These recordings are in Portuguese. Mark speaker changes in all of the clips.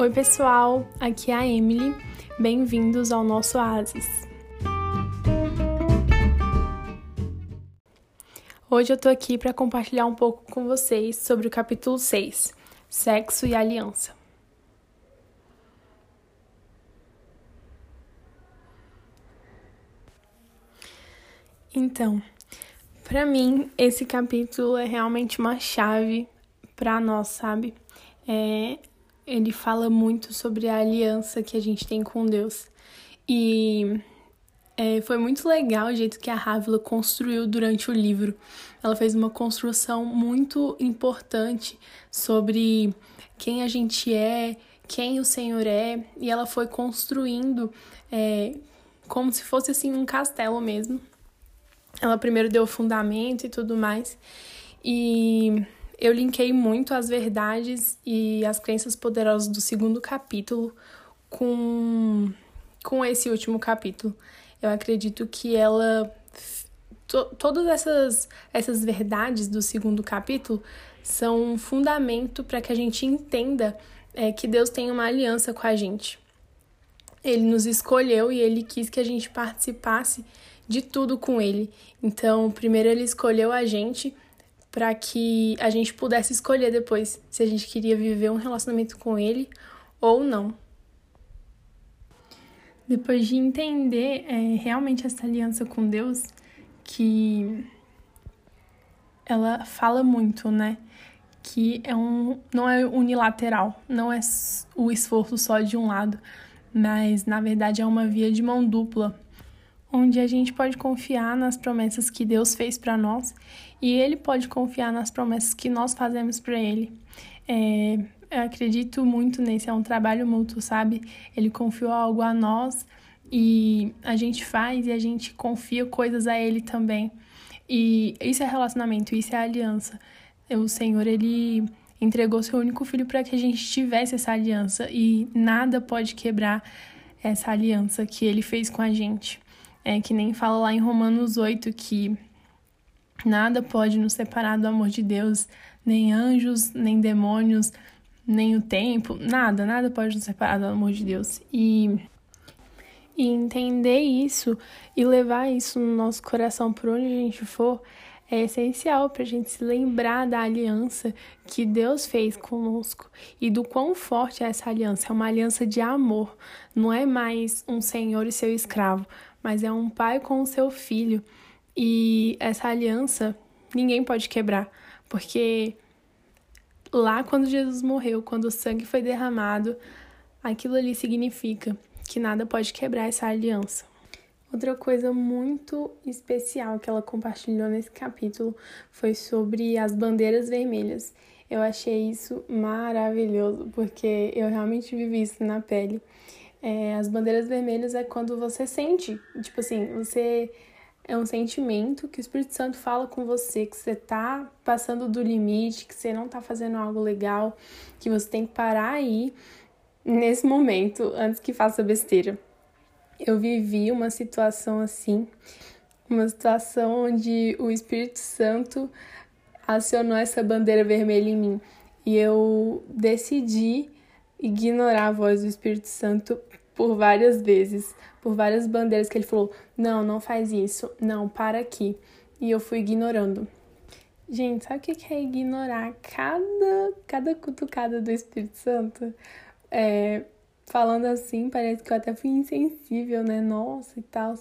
Speaker 1: Oi, pessoal, aqui é a Emily. Bem-vindos ao nosso Oasis. Hoje eu tô aqui para compartilhar um pouco com vocês sobre o capítulo 6, Sexo e Aliança. Então, para mim, esse capítulo é realmente uma chave para nós, sabe? É, ele fala muito sobre a aliança que a gente tem com Deus. E é, foi muito legal o jeito que a Rávila construiu durante o livro. Ela fez uma construção muito importante sobre quem a gente é, quem o Senhor é, e ela foi construindo é, como se fosse assim um castelo mesmo. Ela primeiro deu o fundamento e tudo mais. E eu linkei muito as verdades e as crenças poderosas do segundo capítulo com, com esse último capítulo. Eu acredito que ela. To, todas essas, essas verdades do segundo capítulo são um fundamento para que a gente entenda é, que Deus tem uma aliança com a gente. Ele nos escolheu e ele quis que a gente participasse de tudo com ele. Então, primeiro ele escolheu a gente para que a gente pudesse escolher depois se a gente queria viver um relacionamento com ele ou não. Depois de entender é, realmente essa aliança com Deus, que ela fala muito, né? Que é um, não é unilateral, não é o esforço só de um lado, mas na verdade é uma via de mão dupla onde a gente pode confiar nas promessas que Deus fez para nós e Ele pode confiar nas promessas que nós fazemos para Ele. É, eu acredito muito nesse, é um trabalho mútuo, sabe? Ele confiou algo a nós e a gente faz e a gente confia coisas a Ele também. E isso é relacionamento, isso é aliança. O Senhor, Ele entregou seu único filho para que a gente tivesse essa aliança e nada pode quebrar essa aliança que Ele fez com a gente. É que nem fala lá em Romanos 8 que nada pode nos separar do amor de Deus, nem anjos, nem demônios, nem o tempo, nada, nada pode nos separar do amor de Deus. E, e entender isso e levar isso no nosso coração por onde a gente for é essencial para a gente se lembrar da aliança que Deus fez conosco e do quão forte é essa aliança. É uma aliança de amor, não é mais um senhor e seu escravo, mas é um pai com o seu filho. E essa aliança ninguém pode quebrar, porque lá quando Jesus morreu, quando o sangue foi derramado, aquilo ali significa que nada pode quebrar essa aliança. Outra coisa muito especial que ela compartilhou nesse capítulo foi sobre as bandeiras vermelhas. Eu achei isso maravilhoso, porque eu realmente vivi isso na pele. É, as bandeiras vermelhas é quando você sente, tipo assim, você é um sentimento que o Espírito Santo fala com você, que você tá passando do limite, que você não tá fazendo algo legal, que você tem que parar aí nesse momento antes que faça besteira. Eu vivi uma situação assim, uma situação onde o Espírito Santo acionou essa bandeira vermelha em mim e eu decidi ignorar a voz do Espírito Santo por várias vezes, por várias bandeiras que ele falou: não, não faz isso, não, para aqui. E eu fui ignorando. Gente, sabe o que é ignorar cada, cada cutucada do Espírito Santo? É, falando assim, parece que eu até fui insensível, né? Nossa e tal.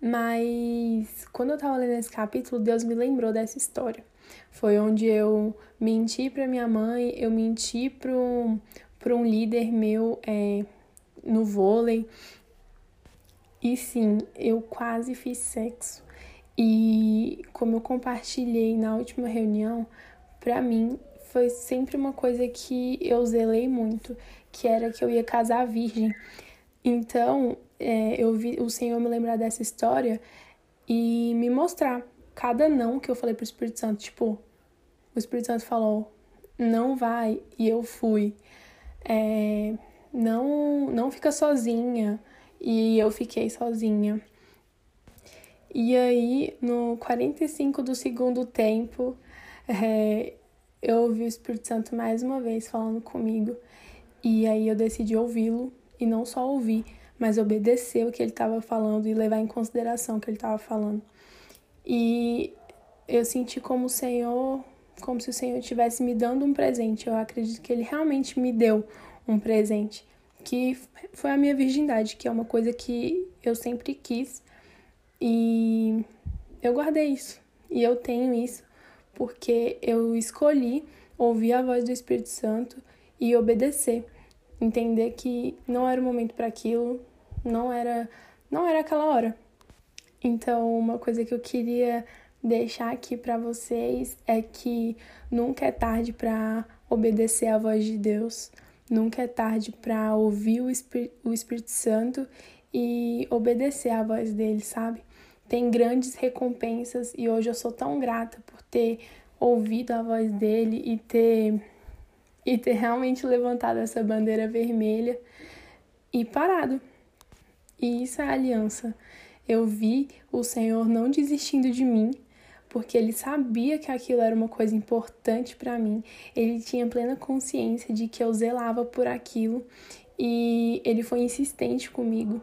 Speaker 1: Mas quando eu tava lendo esse capítulo, Deus me lembrou dessa história. Foi onde eu menti para minha mãe, eu menti para para um líder meu é, no vôlei. E sim, eu quase fiz sexo. E como eu compartilhei na última reunião, para mim foi sempre uma coisa que eu zelei muito, que era que eu ia casar virgem. Então, é, eu vi o Senhor me lembrar dessa história e me mostrar cada não que eu falei pro Espírito Santo. Tipo, o Espírito Santo falou, não vai, e eu fui é, não, não fica sozinha. E eu fiquei sozinha. E aí, no 45 do segundo tempo, é, eu ouvi o Espírito Santo mais uma vez falando comigo. E aí eu decidi ouvi-lo e não só ouvir, mas obedecer o que ele estava falando e levar em consideração o que ele estava falando. E eu senti como o Senhor, como se o Senhor estivesse me dando um presente. Eu acredito que ele realmente me deu um presente, que foi a minha virgindade, que é uma coisa que eu sempre quis. E eu guardei isso. E eu tenho isso porque eu escolhi ouvir a voz do Espírito Santo e obedecer entender que não era o momento para aquilo, não era não era aquela hora. Então, uma coisa que eu queria deixar aqui para vocês é que nunca é tarde para obedecer à voz de Deus, nunca é tarde para ouvir o, Espí o Espírito Santo e obedecer à voz dele, sabe? Tem grandes recompensas e hoje eu sou tão grata por ter ouvido a voz dele e ter e ter realmente levantado essa bandeira vermelha e parado. E isso é aliança. Eu vi o Senhor não desistindo de mim, porque ele sabia que aquilo era uma coisa importante para mim. Ele tinha plena consciência de que eu zelava por aquilo e ele foi insistente comigo.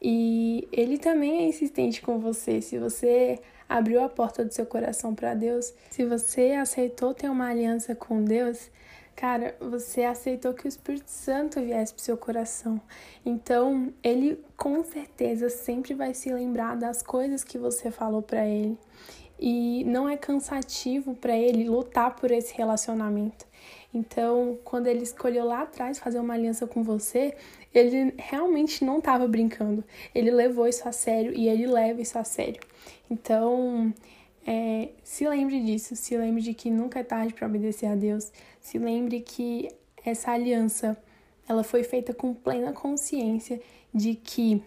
Speaker 1: E ele também é insistente com você. Se você abriu a porta do seu coração para Deus, se você aceitou ter uma aliança com Deus, Cara, você aceitou que o Espírito Santo viesse pro seu coração. Então, ele com certeza sempre vai se lembrar das coisas que você falou para ele. E não é cansativo para ele lutar por esse relacionamento. Então, quando ele escolheu lá atrás fazer uma aliança com você, ele realmente não estava brincando. Ele levou isso a sério e ele leva isso a sério. Então, é, se lembre disso, se lembre de que nunca é tarde para obedecer a Deus, se lembre que essa aliança ela foi feita com plena consciência de que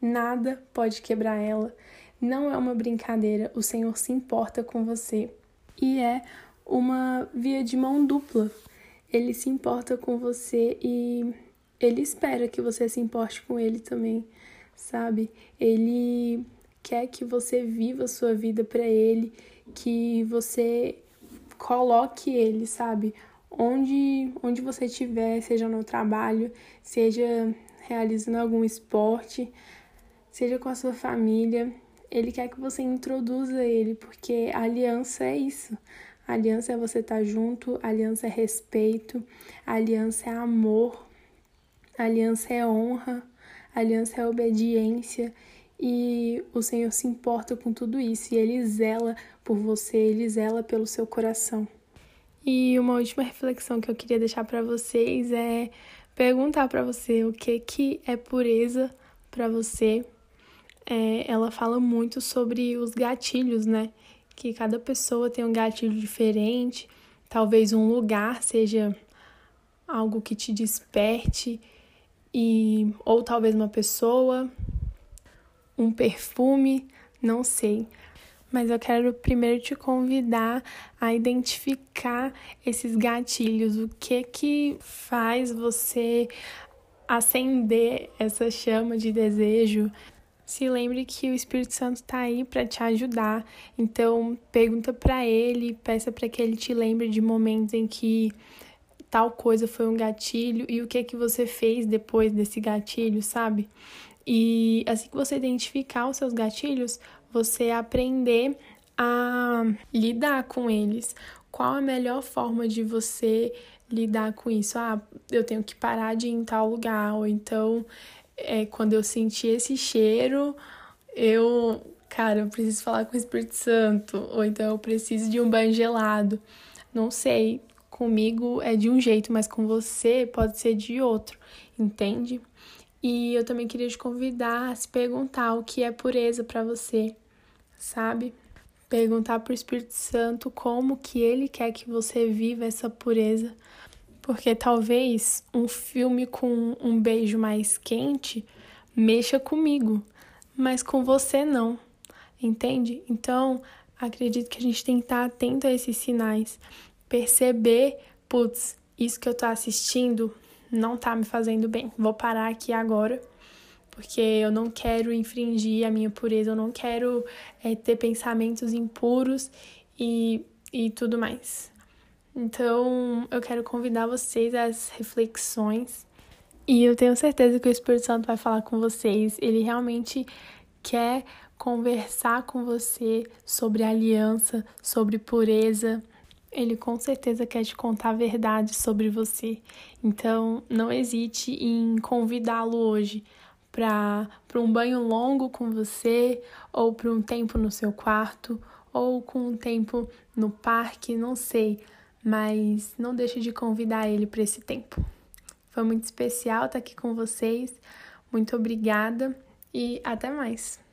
Speaker 1: nada pode quebrar ela, não é uma brincadeira, o Senhor se importa com você e é uma via de mão dupla. Ele se importa com você e ele espera que você se importe com ele também, sabe? Ele quer que você viva a sua vida para ele, que você coloque ele, sabe? Onde, onde você estiver, seja no trabalho, seja realizando algum esporte, seja com a sua família, ele quer que você introduza ele, porque aliança é isso. Aliança é você estar tá junto, aliança é respeito, aliança é amor, aliança é honra, aliança é obediência. E o Senhor se importa com tudo isso e ele zela por você, ele zela pelo seu coração. E uma última reflexão que eu queria deixar para vocês é perguntar para você o que que é pureza para você. É, ela fala muito sobre os gatilhos, né? Que cada pessoa tem um gatilho diferente. Talvez um lugar seja algo que te desperte e ou talvez uma pessoa, um perfume, não sei. Mas eu quero primeiro te convidar a identificar esses gatilhos, o que que faz você acender essa chama de desejo. Se lembre que o Espírito Santo está aí para te ajudar. Então, pergunta para ele, peça para que ele te lembre de momentos em que tal coisa foi um gatilho e o que que você fez depois desse gatilho, sabe? E assim que você identificar os seus gatilhos, você aprender a lidar com eles. Qual a melhor forma de você lidar com isso? Ah, eu tenho que parar de ir em tal lugar, ou então é, quando eu sentir esse cheiro, eu, cara, eu preciso falar com o Espírito Santo, ou então eu preciso de um banho gelado. Não sei, comigo é de um jeito, mas com você pode ser de outro, entende? E eu também queria te convidar a se perguntar o que é pureza para você, sabe? Perguntar para o Espírito Santo como que ele quer que você viva essa pureza. Porque talvez um filme com um beijo mais quente mexa comigo, mas com você não. Entende? Então, acredito que a gente tem que estar atento a esses sinais, perceber, putz, isso que eu tô assistindo não tá me fazendo bem. Vou parar aqui agora, porque eu não quero infringir a minha pureza, eu não quero é, ter pensamentos impuros e, e tudo mais. Então, eu quero convidar vocês às reflexões e eu tenho certeza que o Espírito Santo vai falar com vocês. Ele realmente quer conversar com você sobre aliança, sobre pureza. Ele com certeza quer te contar a verdade sobre você. Então, não hesite em convidá-lo hoje para um banho longo com você, ou para um tempo no seu quarto, ou com um tempo no parque, não sei mas não deixe de convidar ele para esse tempo. Foi muito especial estar aqui com vocês. Muito obrigada e até mais.